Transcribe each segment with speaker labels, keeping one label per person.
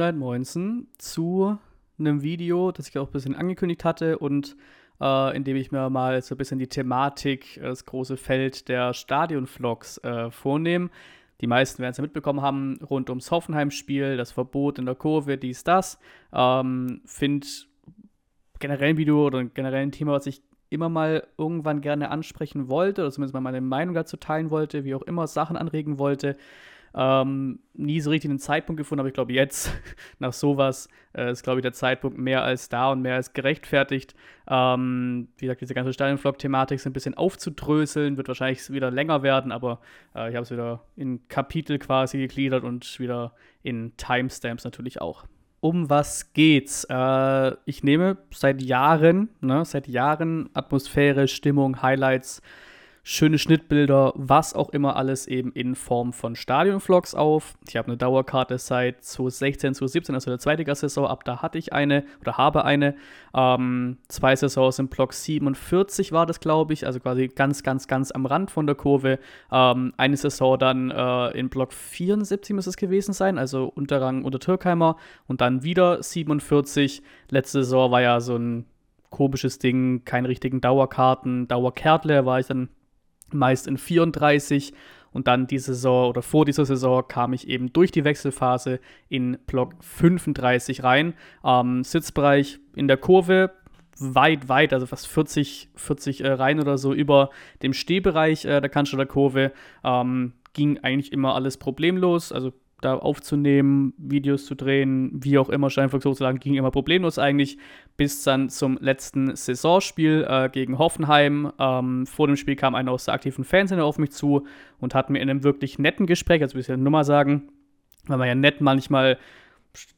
Speaker 1: 119 zu einem Video, das ich auch ein bisschen angekündigt hatte und äh, in dem ich mir mal so ein bisschen die Thematik, äh, das große Feld der Stadion-Vlogs äh, vornehme. Die meisten werden es ja mitbekommen haben, rund ums Hoffenheim-Spiel, das Verbot in der Kurve, dies, das. Ähm, Finde generell ein Video oder generell ein Thema, was ich immer mal irgendwann gerne ansprechen wollte, oder zumindest mal meine Meinung dazu teilen wollte, wie auch immer Sachen anregen wollte. Ähm, nie so richtig einen Zeitpunkt gefunden, aber ich glaube, jetzt, nach sowas, äh, ist, glaube ich, der Zeitpunkt mehr als da und mehr als gerechtfertigt. Ähm, wie gesagt, diese ganze Stadionvlog-Thematik so ein bisschen aufzudröseln, wird wahrscheinlich wieder länger werden, aber äh, ich habe es wieder in Kapitel quasi gegliedert und wieder in Timestamps natürlich auch. Um was geht's? Äh, ich nehme seit Jahren, ne, seit Jahren Atmosphäre, Stimmung, Highlights schöne Schnittbilder, was auch immer alles eben in Form von Stadionvlogs auf. Ich habe eine Dauerkarte seit 2016, 2017, also der zweite Saison. Ab da hatte ich eine oder habe eine. Ähm, zwei Saisons im Block 47 war das, glaube ich, also quasi ganz, ganz, ganz am Rand von der Kurve. Ähm, eine Saison dann äh, in Block 74 muss es gewesen sein, also Unterrang unter Türkheimer und dann wieder 47. Letzte Saison war ja so ein komisches Ding, keine richtigen Dauerkarten, Dauerkärtle war ich dann meist in 34 und dann die Saison oder vor dieser Saison kam ich eben durch die Wechselphase in Block 35 rein. Ähm, Sitzbereich in der Kurve weit, weit, also fast 40, 40 äh, Reihen oder so über dem Stehbereich äh, der Cannstatter Kurve. Ähm, ging eigentlich immer alles problemlos. Also da aufzunehmen, Videos zu drehen, wie auch immer, Steinflug sozusagen, ging immer problemlos eigentlich, bis dann zum letzten Saisonspiel äh, gegen Hoffenheim. Ähm, vor dem Spiel kam einer aus der aktiven Fanszene auf mich zu und hat mir in einem wirklich netten Gespräch, also will ich ja nur mal sagen, weil man ja nett manchmal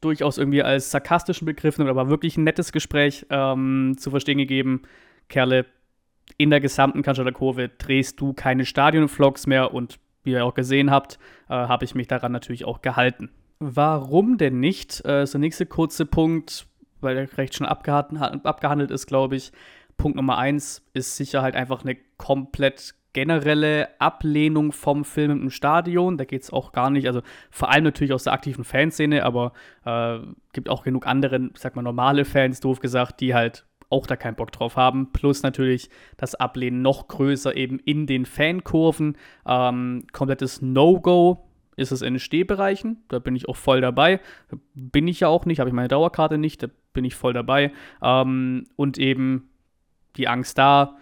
Speaker 1: durchaus irgendwie als sarkastischen Begriff nimmt, aber wirklich ein nettes Gespräch ähm, zu verstehen gegeben. Kerle, in der gesamten Cannstatter Kurve drehst du keine Stadionvlogs mehr und wie ihr auch gesehen habt, äh, habe ich mich daran natürlich auch gehalten. Warum denn nicht? Äh, ist der nächste kurze Punkt, weil der recht schon abgehandelt ist, glaube ich. Punkt Nummer eins ist sicher halt einfach eine komplett generelle Ablehnung vom Film im Stadion. Da geht es auch gar nicht, also vor allem natürlich aus der aktiven Fanszene, aber äh, gibt auch genug andere, ich sag mal, normale Fans, doof gesagt, die halt auch da keinen Bock drauf haben. Plus natürlich das Ablehnen noch größer eben in den Fankurven. Ähm, komplettes No-Go ist es in den Stehbereichen. Da bin ich auch voll dabei. Bin ich ja auch nicht, habe ich meine Dauerkarte nicht, da bin ich voll dabei. Ähm, und eben die Angst da,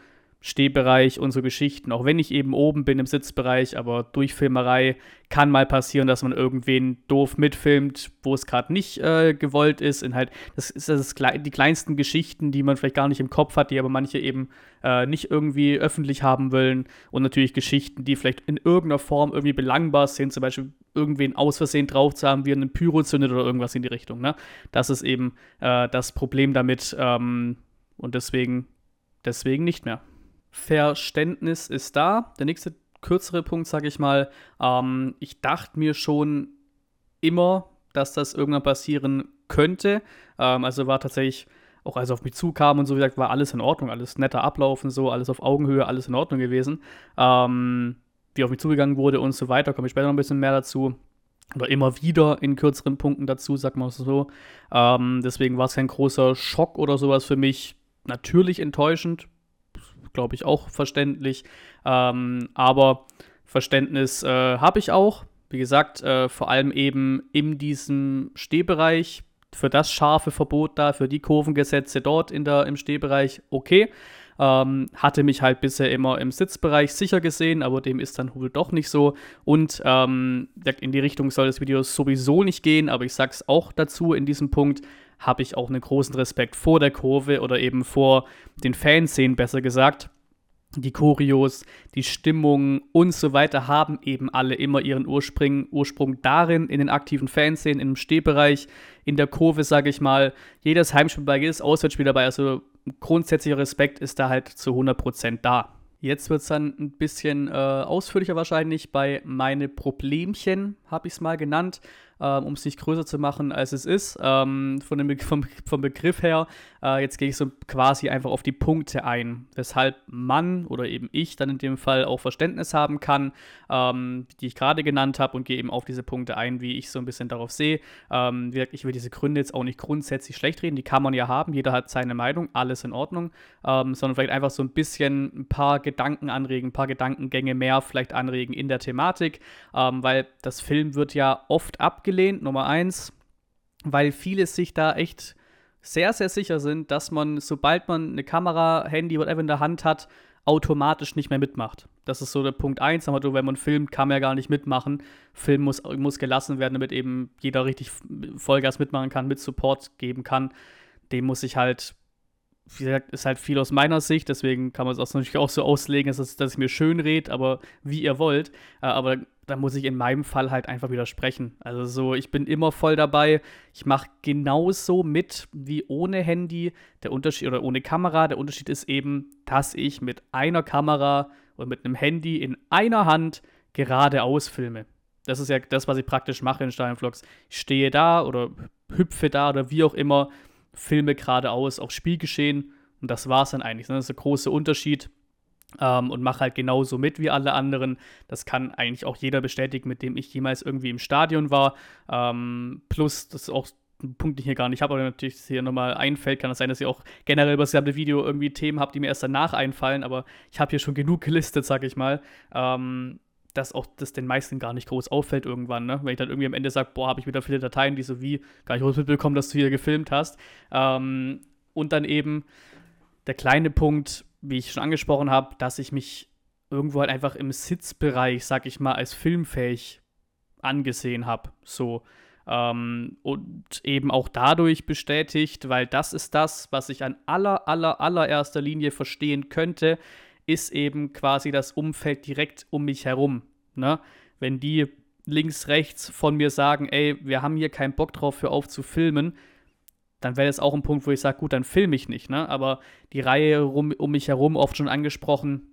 Speaker 1: Stehbereich so Geschichten. Auch wenn ich eben oben bin im Sitzbereich, aber durch Filmerei kann mal passieren, dass man irgendwen doof mitfilmt, wo es gerade nicht äh, gewollt ist. In halt, das ist das, die kleinsten Geschichten, die man vielleicht gar nicht im Kopf hat, die aber manche eben äh, nicht irgendwie öffentlich haben wollen. Und natürlich Geschichten, die vielleicht in irgendeiner Form irgendwie belangbar sind, zum Beispiel irgendwen aus Versehen drauf zu haben, wie einen Pyro zündet oder irgendwas in die Richtung. Ne? Das ist eben äh, das Problem damit ähm, und deswegen, deswegen nicht mehr. Verständnis ist da. Der nächste kürzere Punkt, sage ich mal, ähm, ich dachte mir schon immer, dass das irgendwann passieren könnte. Ähm, also war tatsächlich, auch als er auf mich zukam und so, wie gesagt, war alles in Ordnung, alles netter Ablauf und so, alles auf Augenhöhe, alles in Ordnung gewesen. Ähm, wie auf mich zugegangen wurde und so weiter, komme ich später noch ein bisschen mehr dazu. Oder immer wieder in kürzeren Punkten dazu, sag mal so. Ähm, deswegen war es kein großer Schock oder sowas für mich. Natürlich enttäuschend, glaube ich, auch verständlich. Ähm, aber Verständnis äh, habe ich auch. Wie gesagt, äh, vor allem eben in diesem Stehbereich für das scharfe Verbot da, für die Kurvengesetze dort in der, im Stehbereich okay. Ähm, hatte mich halt bisher immer im Sitzbereich sicher gesehen, aber dem ist dann wohl doch nicht so. Und ähm, in die Richtung soll das Video sowieso nicht gehen, aber ich sag's auch dazu in diesem Punkt habe ich auch einen großen Respekt vor der Kurve oder eben vor den Fanszenen, besser gesagt. Die Choreos, die Stimmung und so weiter haben eben alle immer ihren Ursprung, Ursprung darin, in den aktiven Fanszenen, im Stehbereich, in der Kurve, sage ich mal. Jedes Heimspiel dabei, jedes Auswärtsspiel dabei, also grundsätzlicher Respekt ist da halt zu 100% da. Jetzt wird es dann ein bisschen äh, ausführlicher wahrscheinlich bei meine Problemchen, habe ich es mal genannt. Ähm, um es nicht größer zu machen, als es ist. Ähm, von dem Be vom, vom, Begriff her, äh, jetzt gehe ich so quasi einfach auf die Punkte ein, weshalb man oder eben ich dann in dem Fall auch Verständnis haben kann, ähm, die ich gerade genannt habe und gehe eben auf diese Punkte ein, wie ich so ein bisschen darauf sehe. Ähm, ich will diese Gründe jetzt auch nicht grundsätzlich schlecht reden, die kann man ja haben, jeder hat seine Meinung, alles in Ordnung, ähm, sondern vielleicht einfach so ein bisschen ein paar Gedanken anregen, ein paar Gedankengänge mehr vielleicht anregen in der Thematik, ähm, weil das Film wird ja oft abgelehnt, Nummer eins, weil viele sich da echt sehr, sehr sicher sind, dass man, sobald man eine Kamera, Handy, whatever in der Hand hat, automatisch nicht mehr mitmacht. Das ist so der Punkt 1. Wenn man filmt, kann man ja gar nicht mitmachen. Film muss, muss gelassen werden, damit eben jeder richtig Vollgas mitmachen kann, mit Support geben kann. Dem muss ich halt wie gesagt, ist halt viel aus meiner Sicht, deswegen kann man es auch natürlich auch so auslegen, dass, dass ich mir schön rede, aber wie ihr wollt. Äh, aber da muss ich in meinem Fall halt einfach widersprechen. Also so, ich bin immer voll dabei. Ich mache genauso mit wie ohne Handy. Der Unterschied oder ohne Kamera. Der Unterschied ist eben, dass ich mit einer Kamera oder mit einem Handy in einer Hand geradeaus filme. Das ist ja das, was ich praktisch mache in Steinvlogs. Ich stehe da oder hüpfe da oder wie auch immer filme geradeaus auf Spielgeschehen und das war es dann eigentlich. Das ist der große Unterschied ähm, und mache halt genauso mit wie alle anderen. Das kann eigentlich auch jeder bestätigen, mit dem ich jemals irgendwie im Stadion war. Ähm, plus, das ist auch ein Punkt, den ich hier gar nicht habe, aber natürlich hier nochmal einfällt, kann es das sein, dass ihr auch generell über das gesamte Video irgendwie Themen habt, die mir erst danach einfallen, aber ich habe hier schon genug gelistet, sag ich mal. Ähm, dass auch das den meisten gar nicht groß auffällt irgendwann, ne? Wenn ich dann irgendwie am Ende sage, boah, habe ich wieder viele Dateien, die so wie gar nicht groß mitbekommen, dass du hier gefilmt hast. Ähm, und dann eben der kleine Punkt, wie ich schon angesprochen habe, dass ich mich irgendwo halt einfach im Sitzbereich, sag ich mal, als filmfähig angesehen habe. So. Ähm, und eben auch dadurch bestätigt, weil das ist das, was ich an aller, aller, allererster Linie verstehen könnte, ist eben quasi das Umfeld direkt um mich herum. Ne? Wenn die links, rechts von mir sagen, ey, wir haben hier keinen Bock drauf, für auf zu filmen, dann wäre das auch ein Punkt, wo ich sage, gut, dann filme ich nicht. Ne? Aber die Reihe rum, um mich herum, oft schon angesprochen,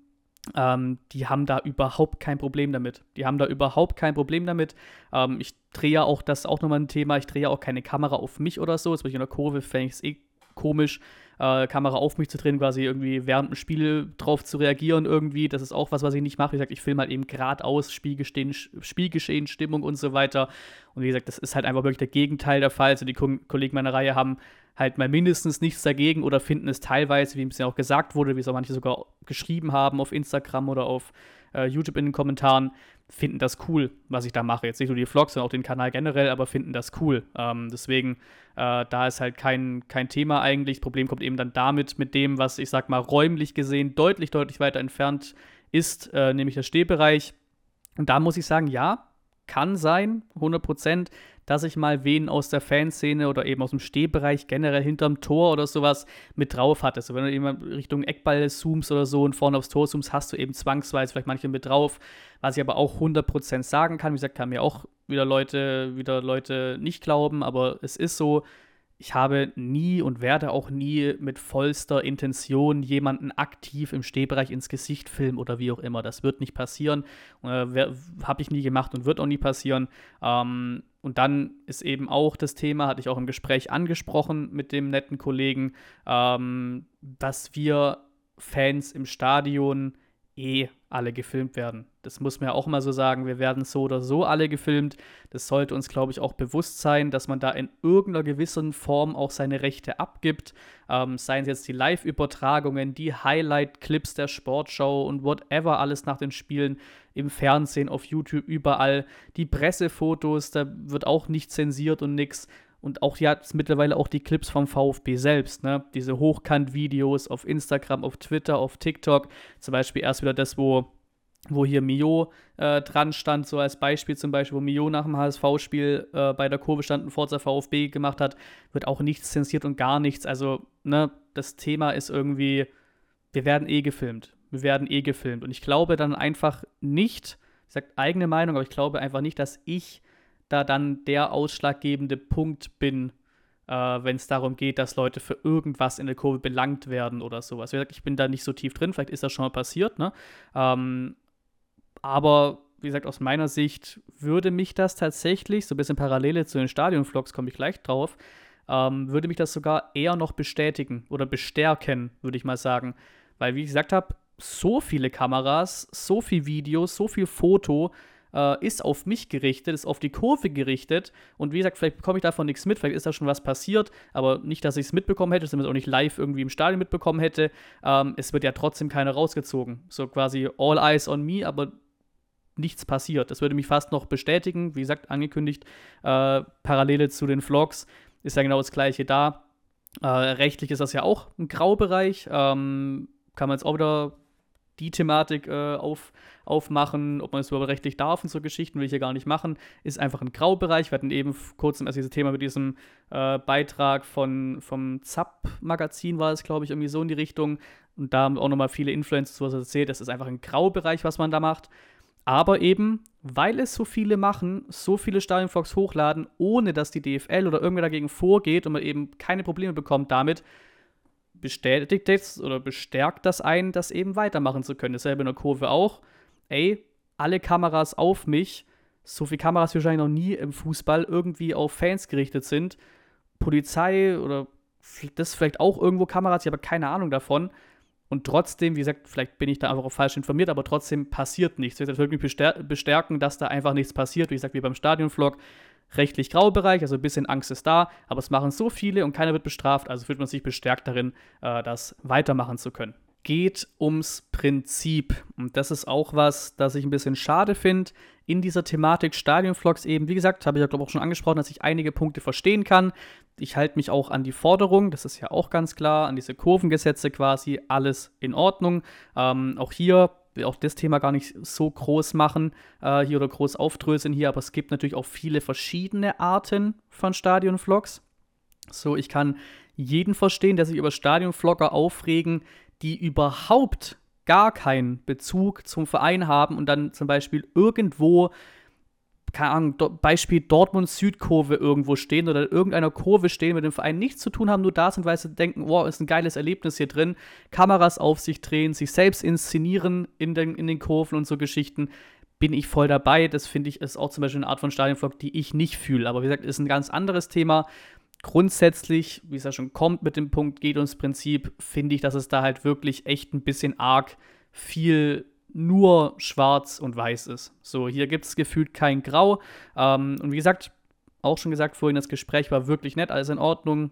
Speaker 1: ähm, die haben da überhaupt kein Problem damit. Die haben da überhaupt kein Problem damit. Ähm, ich drehe ja auch, das ist auch nochmal ein Thema, ich drehe ja auch keine Kamera auf mich oder so. Jetzt bin ich in der Kurve, fände ich es eh komisch, äh, Kamera auf mich zu drehen, quasi irgendwie während dem Spiel drauf zu reagieren irgendwie. Das ist auch was, was ich nicht mache. Wie gesagt, ich filme halt eben geradeaus Spielgeschehen, Spielgeschehen, Stimmung und so weiter. Und wie gesagt, das ist halt einfach wirklich der Gegenteil der Fall. Also die Kollegen meiner Reihe haben halt mal mindestens nichts dagegen oder finden es teilweise, wie es ja auch gesagt wurde, wie es auch manche sogar geschrieben haben auf Instagram oder auf äh, YouTube in den Kommentaren, finden das cool, was ich da mache. Jetzt nicht nur die Vlogs, sondern auch den Kanal generell, aber finden das cool. Ähm, deswegen, äh, da ist halt kein, kein Thema eigentlich. Das Problem kommt eben dann damit, mit dem, was ich sag mal räumlich gesehen deutlich, deutlich weiter entfernt ist, äh, nämlich der Stehbereich. Und da muss ich sagen, ja, kann sein, 100 Prozent dass ich mal wen aus der Fanszene oder eben aus dem Stehbereich generell hinterm Tor oder sowas mit drauf hatte. So, wenn du eben Richtung Eckball zoomst oder so und vorne aufs Tor zoomst, hast du eben zwangsweise vielleicht manche mit drauf. Was ich aber auch 100% sagen kann, wie gesagt, kann mir auch wieder Leute, wieder Leute nicht glauben, aber es ist so, ich habe nie und werde auch nie mit vollster Intention jemanden aktiv im Stehbereich ins Gesicht filmen oder wie auch immer. Das wird nicht passieren. Äh, habe ich nie gemacht und wird auch nie passieren. Ähm, und dann ist eben auch das Thema, hatte ich auch im Gespräch angesprochen mit dem netten Kollegen, ähm, dass wir Fans im Stadion eh alle gefilmt werden. Das muss man ja auch mal so sagen. Wir werden so oder so alle gefilmt. Das sollte uns, glaube ich, auch bewusst sein, dass man da in irgendeiner gewissen Form auch seine Rechte abgibt. Ähm, seien es jetzt die Live-Übertragungen, die Highlight-Clips der Sportschau und whatever alles nach den Spielen im Fernsehen, auf YouTube, überall. Die Pressefotos, da wird auch nicht zensiert und nichts und auch jetzt mittlerweile auch die Clips vom VfB selbst, ne? Diese Hochkant-Videos auf Instagram, auf Twitter, auf TikTok. Zum Beispiel erst wieder das, wo, wo hier Mio äh, dran stand, so als Beispiel zum Beispiel, wo Mio nach dem HSV-Spiel äh, bei der Kurve stand und Forza VfB gemacht hat, wird auch nichts zensiert und gar nichts. Also, ne, das Thema ist irgendwie, wir werden eh gefilmt. Wir werden eh gefilmt. Und ich glaube dann einfach nicht, ich sage eigene Meinung, aber ich glaube einfach nicht, dass ich da dann der ausschlaggebende Punkt bin, äh, wenn es darum geht, dass Leute für irgendwas in der Kurve belangt werden oder sowas. Ich bin da nicht so tief drin, vielleicht ist das schon mal passiert, ne? Ähm, aber wie gesagt, aus meiner Sicht würde mich das tatsächlich, so ein bisschen Parallele zu den Stadionvlogs, komme ich gleich drauf, ähm, würde mich das sogar eher noch bestätigen oder bestärken, würde ich mal sagen. Weil, wie ich gesagt habe, so viele Kameras, so viel Videos, so viel Foto äh, ist auf mich gerichtet, ist auf die Kurve gerichtet. Und wie gesagt, vielleicht bekomme ich davon nichts mit, vielleicht ist da schon was passiert, aber nicht, dass ich es mitbekommen hätte, damit auch nicht live irgendwie im Stadion mitbekommen hätte. Ähm, es wird ja trotzdem keiner rausgezogen. So quasi all eyes on me, aber nichts passiert. Das würde mich fast noch bestätigen. Wie gesagt, angekündigt, äh, Parallele zu den Vlogs ist ja genau das gleiche da. Äh, rechtlich ist das ja auch ein Graubereich. Ähm, kann man jetzt auch wieder die Thematik äh, auf, aufmachen, ob man es überhaupt rechtlich darf und so Geschichten, will ich hier gar nicht machen, ist einfach ein Graubereich. Wir hatten eben kurz erst dieses Thema mit diesem äh, Beitrag von, vom ZAP-Magazin, war es, glaube ich, irgendwie so in die Richtung. Und da haben auch nochmal viele Influencer sowas erzählt. Das ist einfach ein Graubereich, was man da macht. Aber eben, weil es so viele machen, so viele Stadionvlogs hochladen, ohne dass die DFL oder irgendwer dagegen vorgeht und man eben keine Probleme bekommt damit, bestätigt das oder bestärkt das einen, das eben weitermachen zu können. Dasselbe in der Kurve auch. Ey, alle Kameras auf mich. So viele Kameras wahrscheinlich noch nie im Fußball irgendwie auf Fans gerichtet sind. Polizei oder das vielleicht auch irgendwo Kameras, ich habe keine Ahnung davon. Und trotzdem, wie gesagt, vielleicht bin ich da einfach auch falsch informiert, aber trotzdem passiert nichts. Ich will wirklich bestärken, dass da einfach nichts passiert. Wie gesagt, wie beim Stadionvlog rechtlich Graubereich, also ein bisschen Angst ist da, aber es machen so viele und keiner wird bestraft, also fühlt man sich bestärkt darin, äh, das weitermachen zu können. Geht ums Prinzip. Und das ist auch was, das ich ein bisschen schade finde in dieser Thematik Stadionvlogs eben. Wie gesagt, habe ich ja, glaube ich, auch schon angesprochen, dass ich einige Punkte verstehen kann. Ich halte mich auch an die Forderung, das ist ja auch ganz klar, an diese Kurvengesetze quasi, alles in Ordnung. Ähm, auch hier will auch das Thema gar nicht so groß machen äh, hier oder groß aufdröseln hier, aber es gibt natürlich auch viele verschiedene Arten von Stadionvlogs. So, ich kann jeden verstehen, der sich über Stadionvlogger aufregen, die überhaupt gar keinen Bezug zum Verein haben und dann zum Beispiel irgendwo keine Ahnung, Beispiel Dortmund Südkurve irgendwo stehen oder irgendeiner Kurve stehen, mit dem Verein nichts zu tun haben, nur da sind, weil sie denken, wow, ist ein geiles Erlebnis hier drin, Kameras auf sich drehen, sich selbst inszenieren in den, in den Kurven und so Geschichten, bin ich voll dabei. Das finde ich ist auch zum Beispiel eine Art von Stadionvlog, die ich nicht fühle. Aber wie gesagt, ist ein ganz anderes Thema. Grundsätzlich, wie es ja schon kommt mit dem Punkt, geht uns Prinzip, finde ich, dass es da halt wirklich echt ein bisschen arg viel nur schwarz und weiß ist. So, hier gibt es gefühlt kein Grau. Ähm, und wie gesagt, auch schon gesagt vorhin, das Gespräch war wirklich nett, alles in Ordnung.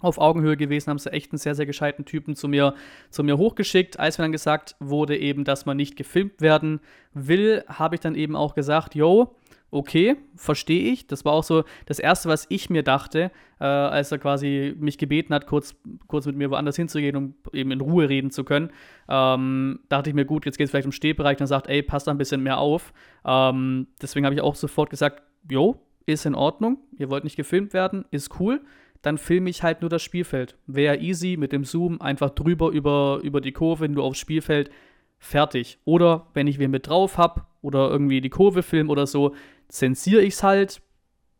Speaker 1: Auf Augenhöhe gewesen, haben sie echt einen sehr, sehr gescheiten Typen zu mir, zu mir hochgeschickt. Als mir dann gesagt wurde, eben, dass man nicht gefilmt werden will, habe ich dann eben auch gesagt, yo, okay, verstehe ich. Das war auch so das Erste, was ich mir dachte, äh, als er quasi mich gebeten hat, kurz, kurz mit mir woanders hinzugehen, um eben in Ruhe reden zu können. Ähm, dachte ich mir, gut, jetzt geht es vielleicht um Stehbereich. Dann sagt, ey, passt da ein bisschen mehr auf. Ähm, deswegen habe ich auch sofort gesagt, jo, ist in Ordnung. Ihr wollt nicht gefilmt werden, ist cool. Dann filme ich halt nur das Spielfeld. Wäre easy mit dem Zoom einfach drüber über, über die Kurve, nur aufs Spielfeld fertig. Oder wenn ich wen mit drauf habe oder irgendwie die Kurve filme oder so, zensiere ich es halt,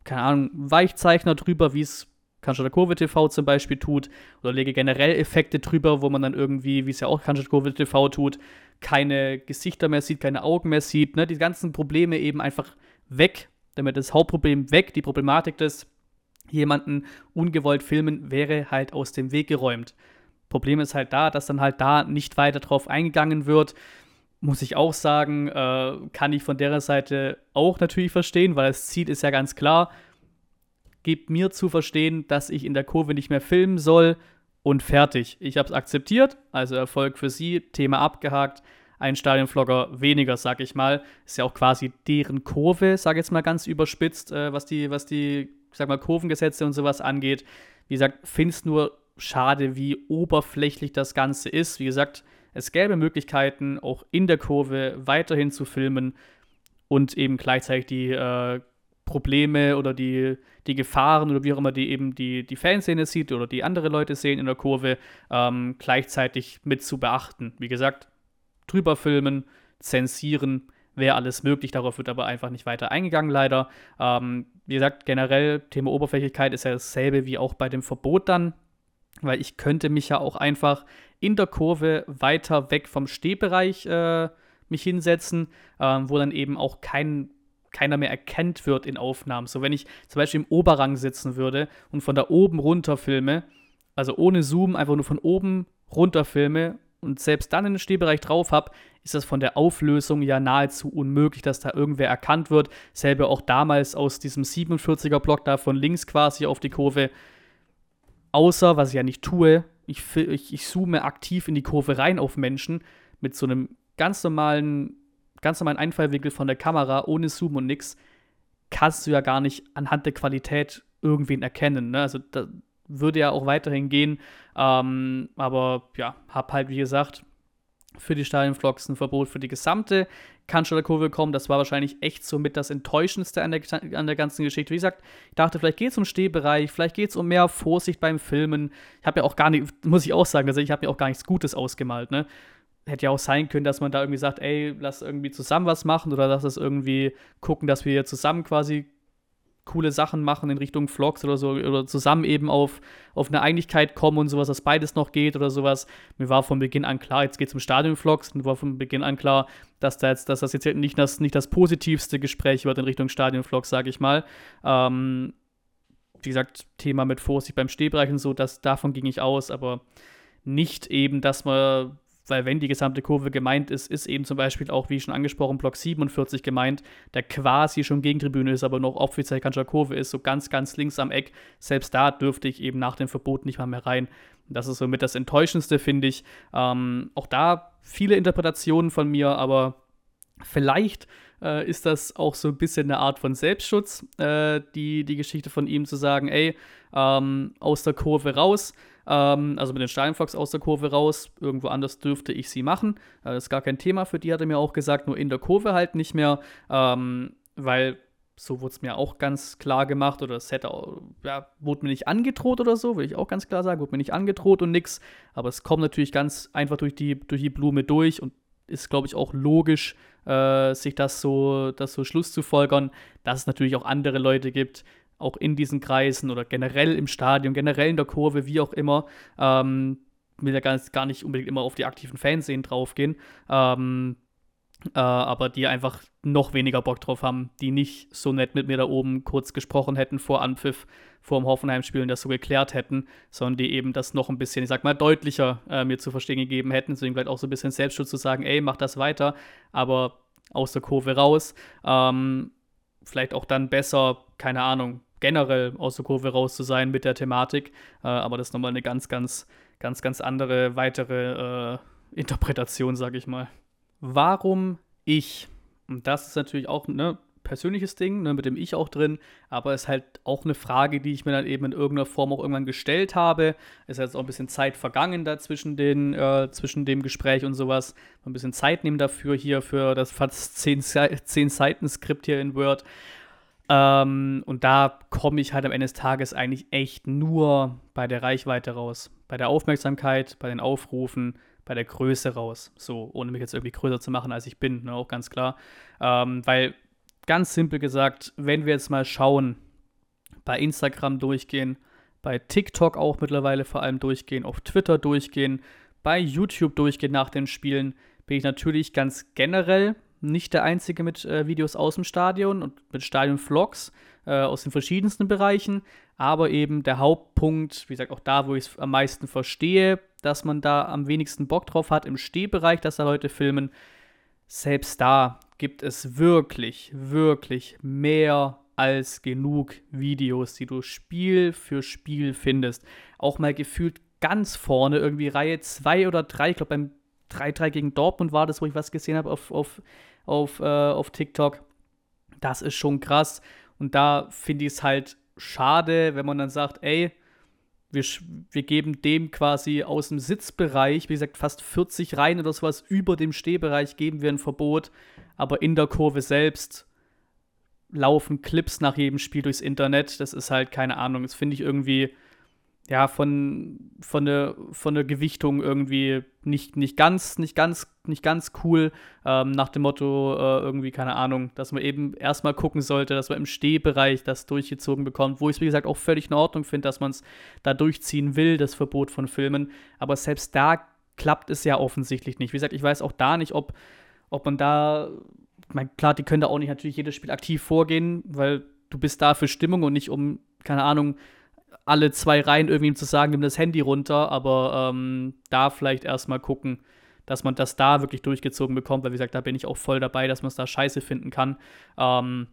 Speaker 1: keine Ahnung, Weichzeichner drüber, wie es Cannstatter Kurve TV zum Beispiel tut, oder lege generell Effekte drüber, wo man dann irgendwie, wie es ja auch Cannstatter Kurve TV tut, keine Gesichter mehr sieht, keine Augen mehr sieht, ne? die ganzen Probleme eben einfach weg, damit das Hauptproblem weg, die Problematik des jemanden ungewollt filmen wäre halt aus dem Weg geräumt. Problem ist halt da, dass dann halt da nicht weiter drauf eingegangen wird muss ich auch sagen, äh, kann ich von der Seite auch natürlich verstehen, weil das Ziel ist ja ganz klar, gebt mir zu verstehen, dass ich in der Kurve nicht mehr filmen soll und fertig. Ich habe es akzeptiert, also Erfolg für Sie, Thema abgehakt. Ein Stadionvlogger weniger, sag ich mal. Ist ja auch quasi deren Kurve, sag jetzt mal ganz überspitzt, äh, was die, was die, sag mal, Kurvengesetze und sowas angeht. Wie gesagt, finde es nur schade, wie oberflächlich das Ganze ist. Wie gesagt, es gäbe Möglichkeiten, auch in der Kurve weiterhin zu filmen und eben gleichzeitig die äh, Probleme oder die, die Gefahren oder wie auch immer die eben die, die Fanszene sieht oder die andere Leute sehen in der Kurve, ähm, gleichzeitig mit zu beachten. Wie gesagt, drüber filmen, zensieren, wäre alles möglich, darauf wird aber einfach nicht weiter eingegangen, leider. Ähm, wie gesagt, generell, Thema Oberflächlichkeit ist ja dasselbe wie auch bei dem Verbot dann, weil ich könnte mich ja auch einfach in der Kurve weiter weg vom Stehbereich äh, mich hinsetzen, ähm, wo dann eben auch kein, keiner mehr erkennt wird in Aufnahmen. So, wenn ich zum Beispiel im Oberrang sitzen würde und von da oben runter filme, also ohne Zoom, einfach nur von oben runter filme und selbst dann in den Stehbereich drauf habe, ist das von der Auflösung ja nahezu unmöglich, dass da irgendwer erkannt wird. Selber auch damals aus diesem 47er Block da von links quasi auf die Kurve. Außer, was ich ja nicht tue, ich, ich, ich zoome aktiv in die Kurve rein auf Menschen mit so einem ganz normalen, ganz normalen Einfallwinkel von der Kamera, ohne Zoom und nix, kannst du ja gar nicht anhand der Qualität irgendwen erkennen. Ne? Also da würde ja auch weiterhin gehen. Ähm, aber ja, hab halt, wie gesagt, für die Stadionvlogs ein Verbot für die gesamte Cannstatter Kurve kommen. Das war wahrscheinlich echt so mit das Enttäuschendste an der, an der ganzen Geschichte. Wie gesagt, ich dachte, vielleicht geht es um Stehbereich, vielleicht geht es um mehr Vorsicht beim Filmen. Ich habe ja auch gar nicht, muss ich auch sagen, also ich habe mir auch gar nichts Gutes ausgemalt, ne? Hätte ja auch sein können, dass man da irgendwie sagt, ey, lass irgendwie zusammen was machen oder lass es irgendwie gucken, dass wir zusammen quasi coole Sachen machen in Richtung Vlogs oder so oder zusammen eben auf, auf eine Einigkeit kommen und sowas, dass beides noch geht oder sowas. Mir war von Beginn an klar, jetzt geht es um Stadion-Vlogs und war von Beginn an klar, dass, da jetzt, dass das jetzt nicht das, nicht das positivste Gespräch wird in Richtung Stadion-Vlogs, sage ich mal. Ähm, wie gesagt, Thema mit Vorsicht beim Stehbereich und so, das, davon ging ich aus, aber nicht eben, dass man weil wenn die gesamte Kurve gemeint ist, ist eben zum Beispiel auch, wie schon angesprochen, Block 47 gemeint, der quasi schon Gegentribüne ist, aber noch offiziell Kantscher Kurve ist, so ganz, ganz links am Eck. Selbst da dürfte ich eben nach dem Verbot nicht mal mehr rein. Das ist somit das Enttäuschendste, finde ich. Ähm, auch da viele Interpretationen von mir, aber vielleicht äh, ist das auch so ein bisschen eine Art von Selbstschutz, äh, die, die Geschichte von ihm zu sagen, ey, ähm, aus der Kurve raus, ähm, also mit den Steinfox aus der Kurve raus. Irgendwo anders dürfte ich sie machen. Äh, das ist gar kein Thema für die, hat er mir auch gesagt, nur in der Kurve halt nicht mehr, ähm, weil so wurde es mir auch ganz klar gemacht oder es hätte ja, wurde mir nicht angedroht oder so, will ich auch ganz klar sagen, wurde mir nicht angedroht und nix, aber es kommt natürlich ganz einfach durch die, durch die Blume durch und ist, glaube ich, auch logisch, äh, sich das so, das so Schluss zu folgern, dass es natürlich auch andere Leute gibt, auch in diesen Kreisen oder generell im Stadion, generell in der Kurve, wie auch immer, ähm, will ja gar, nicht unbedingt immer auf die aktiven Fanszenen draufgehen, ähm, äh, aber die einfach noch weniger Bock drauf haben, die nicht so nett mit mir da oben kurz gesprochen hätten vor Anpfiff, vor dem Hoffenheim-Spiel und das so geklärt hätten, sondern die eben das noch ein bisschen, ich sag mal, deutlicher äh, mir zu verstehen gegeben hätten, deswegen vielleicht auch so ein bisschen Selbstschutz zu sagen, ey, mach das weiter, aber aus der Kurve raus. Ähm, vielleicht auch dann besser, keine Ahnung, generell aus der Kurve raus zu sein mit der Thematik. Äh, aber das ist nochmal eine ganz, ganz, ganz, ganz andere weitere äh, Interpretation, sage ich mal. Warum ich? Und das ist natürlich auch ein ne, persönliches Ding, ne, mit dem ich auch drin, aber es ist halt auch eine Frage, die ich mir dann eben in irgendeiner Form auch irgendwann gestellt habe. Es ist jetzt auch ein bisschen Zeit vergangen da zwischen, den, äh, zwischen dem Gespräch und sowas. Ein bisschen Zeit nehmen dafür hier für das fast 10, 10 Seiten Skript hier in Word. Ähm, und da komme ich halt am Ende des Tages eigentlich echt nur bei der Reichweite raus. Bei der Aufmerksamkeit, bei den Aufrufen, bei der Größe raus. So, ohne mich jetzt irgendwie größer zu machen, als ich bin, ne, auch ganz klar. Ähm, weil, ganz simpel gesagt, wenn wir jetzt mal schauen, bei Instagram durchgehen, bei TikTok auch mittlerweile vor allem durchgehen, auf Twitter durchgehen, bei YouTube durchgehen nach den Spielen, bin ich natürlich ganz generell nicht der Einzige mit äh, Videos aus dem Stadion und mit Stadion-Vlogs äh, aus den verschiedensten Bereichen. Aber eben der Hauptpunkt, wie gesagt, auch da, wo ich es am meisten verstehe, dass man da am wenigsten Bock drauf hat, im Stehbereich, dass da Leute filmen. Selbst da gibt es wirklich, wirklich mehr als genug Videos, die du Spiel für Spiel findest. Auch mal gefühlt ganz vorne, irgendwie Reihe 2 oder 3, ich glaube beim 3-3 gegen Dortmund war das, wo ich was gesehen habe auf, auf auf, äh, auf TikTok. Das ist schon krass. Und da finde ich es halt schade, wenn man dann sagt, ey, wir, wir geben dem quasi aus dem Sitzbereich, wie gesagt, fast 40 Reihen oder sowas über dem Stehbereich geben wir ein Verbot, aber in der Kurve selbst laufen Clips nach jedem Spiel durchs Internet. Das ist halt keine Ahnung. Das finde ich irgendwie ja, von, von, der, von der Gewichtung irgendwie nicht, nicht, ganz, nicht, ganz, nicht ganz cool. Ähm, nach dem Motto, äh, irgendwie, keine Ahnung, dass man eben erstmal gucken sollte, dass man im Stehbereich das durchgezogen bekommt, wo ich es, wie gesagt, auch völlig in Ordnung finde, dass man es da durchziehen will, das Verbot von Filmen. Aber selbst da klappt es ja offensichtlich nicht. Wie gesagt, ich weiß auch da nicht, ob ob man da, mein, klar, die können da auch nicht natürlich jedes Spiel aktiv vorgehen, weil du bist da für Stimmung und nicht um, keine Ahnung, alle zwei Reihen irgendwie zu sagen, nimm das Handy runter, aber ähm, da vielleicht erstmal gucken, dass man das da wirklich durchgezogen bekommt, weil wie gesagt, da bin ich auch voll dabei, dass man es da scheiße finden kann. Ähm,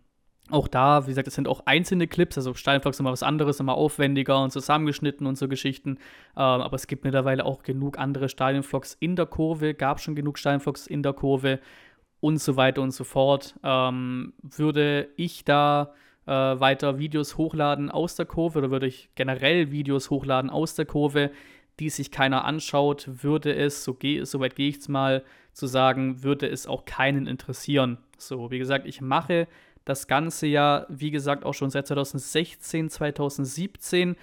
Speaker 1: auch da, wie gesagt, es sind auch einzelne Clips, also Steinflock ist immer was anderes, immer aufwendiger und zusammengeschnitten und so Geschichten. Ähm, aber es gibt mittlerweile auch genug andere Stadionvlogs in der Kurve, gab schon genug Stadionvlogs in der Kurve und so weiter und so fort. Ähm, würde ich da äh, weiter Videos hochladen aus der Kurve oder würde ich generell Videos hochladen aus der Kurve, die sich keiner anschaut, würde es, so, geh, so weit gehe ich es mal zu sagen, würde es auch keinen interessieren. So, wie gesagt, ich mache das Ganze ja, wie gesagt, auch schon seit 2016, 2017.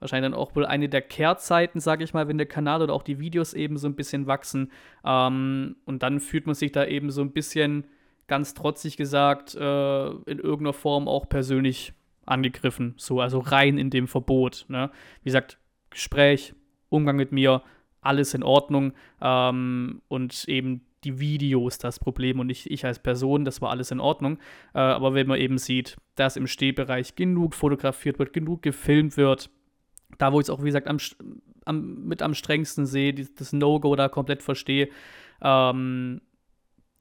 Speaker 1: Wahrscheinlich dann auch wohl eine der Kehrzeiten, sage ich mal, wenn der Kanal oder auch die Videos eben so ein bisschen wachsen. Ähm, und dann fühlt man sich da eben so ein bisschen, ganz trotzig gesagt, äh, in irgendeiner Form auch persönlich angegriffen. So, also rein in dem Verbot. Ne? Wie gesagt, Gespräch, Umgang mit mir, alles in Ordnung. Ähm, und eben die Videos das Problem und nicht ich als Person, das war alles in Ordnung. Äh, aber wenn man eben sieht, dass im Stehbereich genug fotografiert wird, genug gefilmt wird, da wo ich es auch, wie gesagt, am, am, mit am strengsten sehe, das No-Go da komplett verstehe, ähm,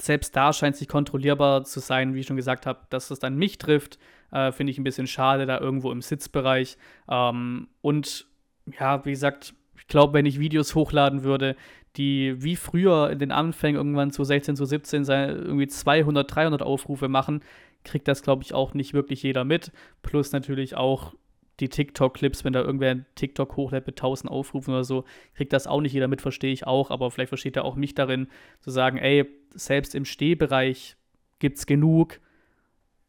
Speaker 1: selbst da scheint es nicht kontrollierbar zu sein, wie ich schon gesagt habe, dass es dann mich trifft, äh, finde ich ein bisschen schade, da irgendwo im Sitzbereich. Ähm, und ja, wie gesagt, ich glaube, wenn ich Videos hochladen würde, die wie früher in den Anfängen irgendwann zu 16, zu 17 irgendwie 200, 300 Aufrufe machen, kriegt das, glaube ich, auch nicht wirklich jeder mit. Plus natürlich auch die TikTok-Clips, wenn da irgendwer ein TikTok hochlädt mit 1000 Aufrufen oder so, kriegt das auch nicht jeder mit, verstehe ich auch, aber vielleicht versteht er auch mich darin, zu sagen, ey, selbst im Stehbereich gibt es genug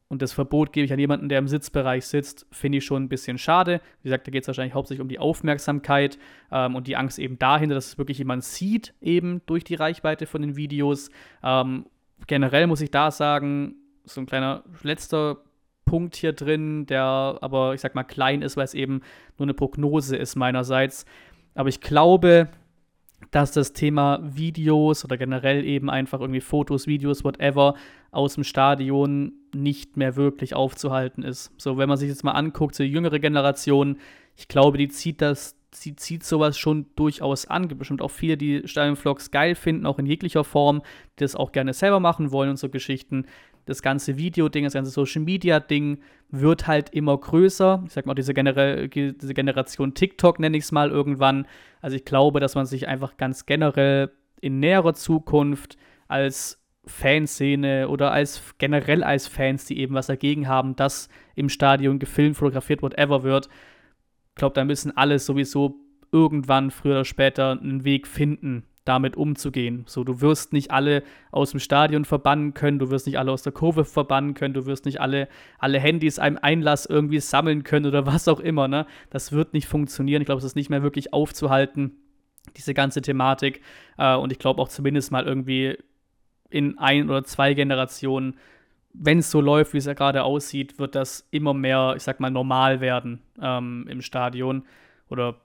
Speaker 1: und das Verbot gebe ich an jemanden, der im Sitzbereich sitzt, finde ich schon ein bisschen schade. Wie gesagt, da geht es wahrscheinlich hauptsächlich um die Aufmerksamkeit ähm, und die Angst eben dahinter, dass es wirklich jemand sieht, eben durch die Reichweite von den Videos. Ähm, generell muss ich da sagen, so ein kleiner letzter Punkt hier drin, der aber, ich sag mal, klein ist, weil es eben nur eine Prognose ist meinerseits. Aber ich glaube, dass das Thema Videos oder generell eben einfach irgendwie Fotos, Videos, whatever aus dem Stadion nicht mehr wirklich aufzuhalten ist. So, wenn man sich jetzt mal anguckt, so die jüngere Generation, ich glaube, die zieht das, sie zieht sowas schon durchaus an. Gibt bestimmt auch viele, die Stadionvlogs geil finden, auch in jeglicher Form, die das auch gerne selber machen wollen und so Geschichten. Das ganze Video-Ding, das ganze Social-Media-Ding wird halt immer größer. Ich sag mal, diese, Gener diese Generation TikTok nenne ich es mal irgendwann. Also ich glaube, dass man sich einfach ganz generell in näherer Zukunft als Fanszene oder als generell als Fans, die eben was dagegen haben, dass im Stadion gefilmt, fotografiert, whatever wird. Ich glaube, da müssen alle sowieso irgendwann früher oder später einen Weg finden, damit umzugehen. So, du wirst nicht alle aus dem Stadion verbannen können, du wirst nicht alle aus der Kurve verbannen können, du wirst nicht alle, alle Handys einem Einlass irgendwie sammeln können oder was auch immer. Ne? Das wird nicht funktionieren. Ich glaube, es ist nicht mehr wirklich aufzuhalten, diese ganze Thematik. Äh, und ich glaube auch zumindest mal irgendwie in ein oder zwei Generationen, wenn es so läuft, wie es ja gerade aussieht, wird das immer mehr, ich sag mal, normal werden ähm, im Stadion. Oder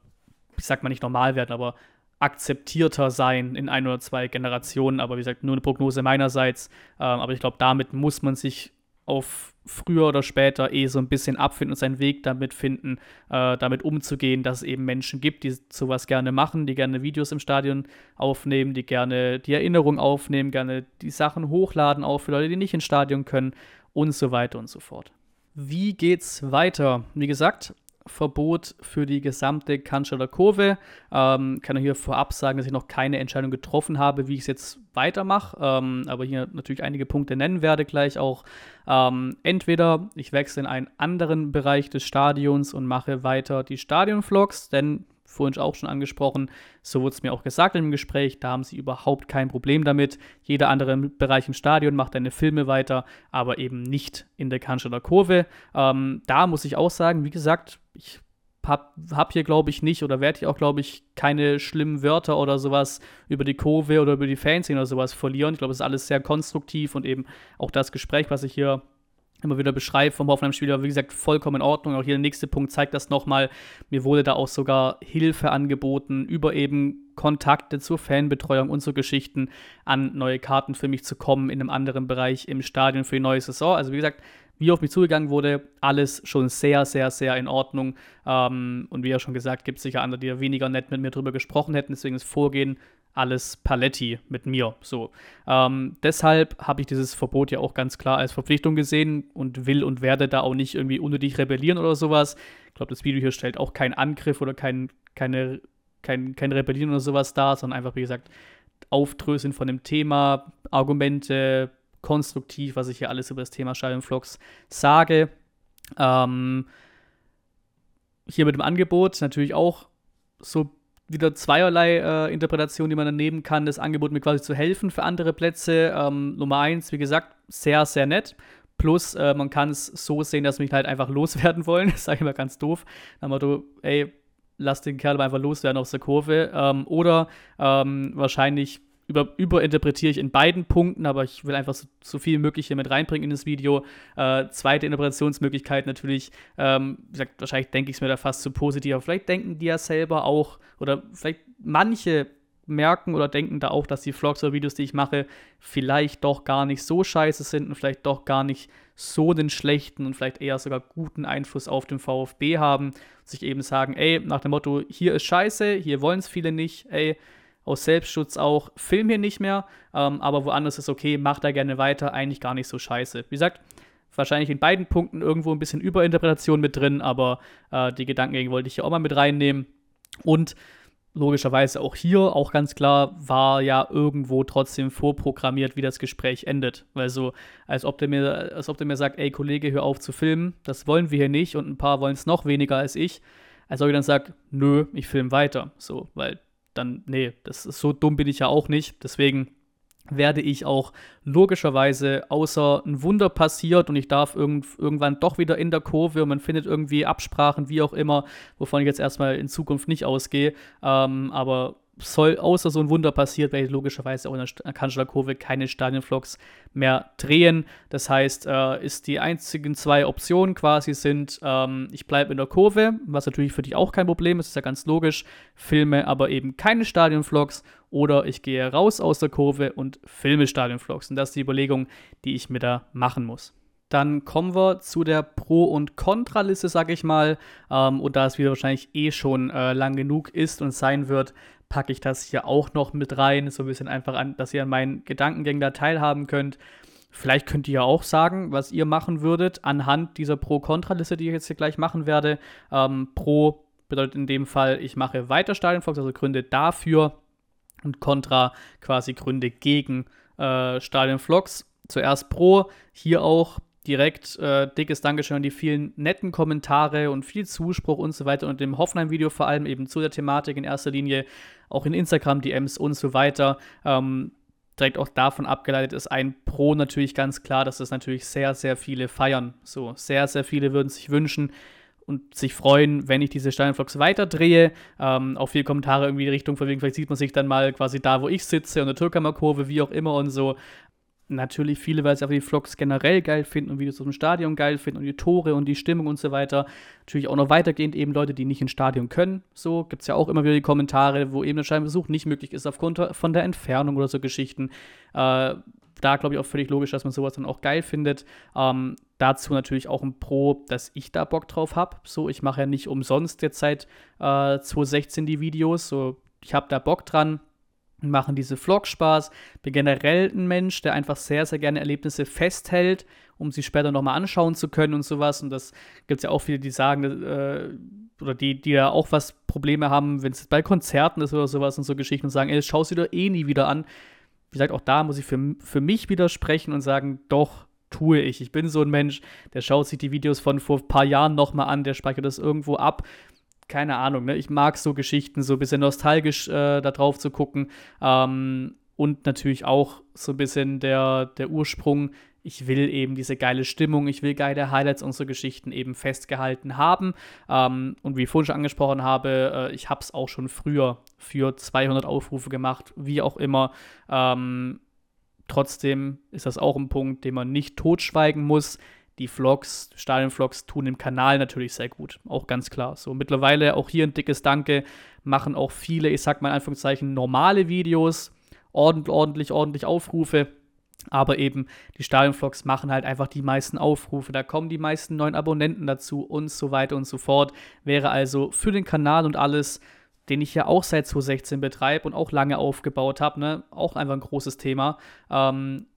Speaker 1: ich sag mal nicht normal werden, aber akzeptierter sein in ein oder zwei Generationen. Aber wie gesagt, nur eine Prognose meinerseits. Ähm, aber ich glaube, damit muss man sich auf früher oder später eh so ein bisschen abfinden und seinen Weg damit finden, äh, damit umzugehen, dass es eben Menschen gibt, die sowas gerne machen, die gerne Videos im Stadion aufnehmen, die gerne die Erinnerung aufnehmen, gerne die Sachen hochladen, auch für Leute, die nicht ins Stadion können und so weiter und so fort. Wie geht's weiter? Wie gesagt, Verbot für die gesamte Cannstatter Kurve. Ähm, kann hier vorab sagen, dass ich noch keine Entscheidung getroffen habe, wie ich es jetzt weitermache, ähm, aber hier natürlich einige Punkte nennen werde gleich auch. Ähm, entweder ich wechsle in einen anderen Bereich des Stadions und mache weiter die Stadionvlogs, denn vorhin auch schon angesprochen, so wurde es mir auch gesagt im Gespräch, da haben sie überhaupt kein Problem damit. Jeder andere Bereich im Stadion macht deine Filme weiter, aber eben nicht in der Cannstatter Kurve. Ähm, da muss ich auch sagen, wie gesagt, ich habe hab hier, glaube ich, nicht oder werde hier auch, glaube ich, keine schlimmen Wörter oder sowas über die Kurve oder über die Fanszene oder sowas verlieren. Ich glaube, es ist alles sehr konstruktiv und eben auch das Gespräch, was ich hier immer wieder beschreibe vom Hoffenheim-Spieler, wie gesagt, vollkommen in Ordnung. Auch hier der nächste Punkt zeigt das nochmal. Mir wurde da auch sogar Hilfe angeboten über eben Kontakte zur Fanbetreuung und so Geschichten, an neue Karten für mich zu kommen in einem anderen Bereich im Stadion für die neue Saison. Also wie gesagt, wie auf mich zugegangen wurde, alles schon sehr, sehr, sehr in Ordnung. Ähm, und wie ja schon gesagt, gibt es sicher andere, die weniger nett mit mir drüber gesprochen hätten. Deswegen ist Vorgehen alles Paletti mit mir. So. Ähm, deshalb habe ich dieses Verbot ja auch ganz klar als Verpflichtung gesehen und will und werde da auch nicht irgendwie unnötig rebellieren oder sowas. Ich glaube, das Video hier stellt auch keinen Angriff oder kein, keine, kein, kein Rebellieren oder sowas dar, sondern einfach, wie gesagt, Aufdröseln von dem Thema, Argumente, konstruktiv, was ich hier alles über das Thema Stadionvlogs sage. Ähm, hier mit dem Angebot natürlich auch so wieder zweierlei äh, Interpretationen, die man dann nehmen kann. Das Angebot mir quasi zu helfen für andere Plätze. Ähm, Nummer eins, wie gesagt, sehr, sehr nett. Plus, äh, man kann es so sehen, dass mich halt einfach loswerden wollen. Das sage ich mal ganz doof. Dann du, ey, lass den Kerl einfach loswerden aus der Kurve. Ähm, oder ähm, wahrscheinlich über, überinterpretiere ich in beiden Punkten, aber ich will einfach so, so viel möglich hier mit reinbringen in das Video. Äh, zweite Interpretationsmöglichkeit natürlich, ähm, wie gesagt, wahrscheinlich denke ich es mir da fast zu positiv, aber vielleicht denken die ja selber auch, oder vielleicht manche merken oder denken da auch, dass die Vlogs oder Videos, die ich mache, vielleicht doch gar nicht so scheiße sind und vielleicht doch gar nicht so den schlechten und vielleicht eher sogar guten Einfluss auf den VfB haben. Sich eben sagen, ey, nach dem Motto, hier ist scheiße, hier wollen es viele nicht, ey, aus Selbstschutz auch, film hier nicht mehr, ähm, aber woanders ist okay, mach da gerne weiter, eigentlich gar nicht so scheiße. Wie gesagt, wahrscheinlich in beiden Punkten irgendwo ein bisschen Überinterpretation mit drin, aber äh, die Gedankengänge wollte ich hier auch mal mit reinnehmen. Und logischerweise auch hier, auch ganz klar, war ja irgendwo trotzdem vorprogrammiert, wie das Gespräch endet. Weil so, als ob der mir, als ob der mir sagt, ey Kollege, hör auf zu filmen, das wollen wir hier nicht und ein paar wollen es noch weniger als ich. Als ob ich dann sage, nö, ich film weiter. So, weil dann, nee, das ist so dumm bin ich ja auch nicht. Deswegen werde ich auch logischerweise, außer ein Wunder passiert und ich darf irgend, irgendwann doch wieder in der Kurve und man findet irgendwie Absprachen, wie auch immer, wovon ich jetzt erstmal in Zukunft nicht ausgehe. Ähm, aber soll außer so ein Wunder passiert, ich logischerweise auch in der Kanzler Kurve keine Stadionvlogs mehr drehen. Das heißt, äh, ist die einzigen zwei Optionen quasi sind, ähm, ich bleibe in der Kurve, was natürlich für dich auch kein Problem ist, ist ja ganz logisch, filme aber eben keine Stadionvlogs oder ich gehe raus aus der Kurve und filme Stadionvlogs. Und das ist die Überlegung, die ich mir da machen muss. Dann kommen wir zu der Pro- und Kontraliste, sage ich mal. Ähm, und da es wieder wahrscheinlich eh schon äh, lang genug ist und sein wird, packe ich das hier auch noch mit rein, so ein bisschen einfach an, dass ihr an meinen Gedankengängen da teilhaben könnt. Vielleicht könnt ihr ja auch sagen, was ihr machen würdet anhand dieser Pro-Kontra-Liste, die ich jetzt hier gleich machen werde. Ähm, Pro bedeutet in dem Fall, ich mache weiter Stadionvlogs, also Gründe dafür und Contra quasi Gründe gegen äh, Stadionvlogs. Zuerst Pro, hier auch direkt äh, dickes Dankeschön an die vielen netten Kommentare und viel Zuspruch und so weiter und dem Hoffenheim-Video vor allem eben zu der Thematik in erster Linie, auch in Instagram-DMs und so weiter. Ähm, direkt auch davon abgeleitet ist ein Pro natürlich ganz klar, dass das natürlich sehr, sehr viele feiern. So, sehr, sehr viele würden sich wünschen und sich freuen, wenn ich diese Steinvlogs weiterdrehe. Ähm, auch viele Kommentare irgendwie in die Richtung, von wegen, vielleicht sieht man sich dann mal quasi da, wo ich sitze, und der Türkheimer Kurve, wie auch immer und so natürlich viele, weil sie einfach die Vlogs generell geil finden und Videos aus dem Stadion geil finden und die Tore und die Stimmung und so weiter. Natürlich auch noch weitergehend eben Leute, die nicht ins Stadion können. So gibt es ja auch immer wieder die Kommentare, wo eben der Scheinbesuch nicht möglich ist aufgrund von der Entfernung oder so Geschichten. Äh, da glaube ich auch völlig logisch, dass man sowas dann auch geil findet. Ähm, dazu natürlich auch ein Pro, dass ich da Bock drauf habe. So, ich mache ja nicht umsonst jetzt seit äh, 2016 die Videos. So, ich habe da Bock dran machen diese Vlogs Spaß. Bin generell ein Mensch, der einfach sehr, sehr gerne Erlebnisse festhält, um sie später nochmal anschauen zu können und sowas. Und das gibt es ja auch viele, die sagen, äh, oder die, die ja auch was Probleme haben, wenn es bei Konzerten ist oder sowas und so Geschichten und sagen, ey, schau sie doch eh nie wieder an. Wie gesagt, auch da muss ich für, für mich widersprechen und sagen, doch, tue ich. Ich bin so ein Mensch, der schaut sich die Videos von vor ein paar Jahren nochmal an, der speichert das irgendwo ab keine Ahnung, ne? ich mag so Geschichten, so ein bisschen nostalgisch äh, da drauf zu gucken. Ähm, und natürlich auch so ein bisschen der, der Ursprung. Ich will eben diese geile Stimmung, ich will geile Highlights unserer Geschichten eben festgehalten haben. Ähm, und wie ich vorhin schon angesprochen habe, äh, ich habe es auch schon früher für 200 Aufrufe gemacht, wie auch immer. Ähm, trotzdem ist das auch ein Punkt, den man nicht totschweigen muss die Vlogs, Stadionvlogs tun dem Kanal natürlich sehr gut. Auch ganz klar. So mittlerweile auch hier ein dickes Danke. Machen auch viele, ich sag mal in Anführungszeichen, normale Videos. Ordentlich, ordentlich, ordentlich Aufrufe. Aber eben die Stadionvlogs machen halt einfach die meisten Aufrufe. Da kommen die meisten neuen Abonnenten dazu und so weiter und so fort. Wäre also für den Kanal und alles den ich ja auch seit 2016 betreibe und auch lange aufgebaut habe, ne? auch einfach ein großes Thema, ähm,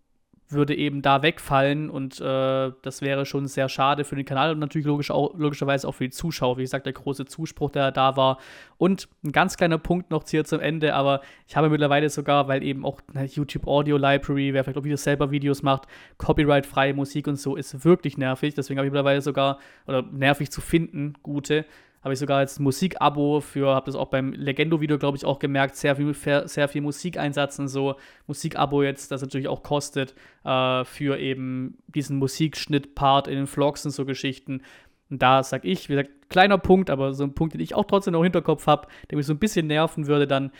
Speaker 1: würde eben da wegfallen und äh, das wäre schon sehr schade für den Kanal und natürlich logisch auch, logischerweise auch für die Zuschauer. Wie gesagt, der große Zuspruch, der da war. Und ein ganz kleiner Punkt noch hier zum Ende, aber ich habe mittlerweile sogar, weil eben auch eine YouTube Audio Library, wer vielleicht auch wieder selber Videos macht, copyright-freie Musik und so, ist wirklich nervig. Deswegen habe ich mittlerweile sogar, oder nervig zu finden, gute habe ich sogar als Musikabo für, habe das auch beim Legendo-Video, glaube ich, auch gemerkt, sehr viel, sehr viel Musikeinsatz und so. Musikabo jetzt, das natürlich auch kostet, äh, für eben diesen Musikschnitt-Part in den Vlogs und so Geschichten. Und da sage ich, wie gesagt, kleiner Punkt, aber so ein Punkt, den ich auch trotzdem noch im Hinterkopf habe, der mich so ein bisschen nerven würde, dann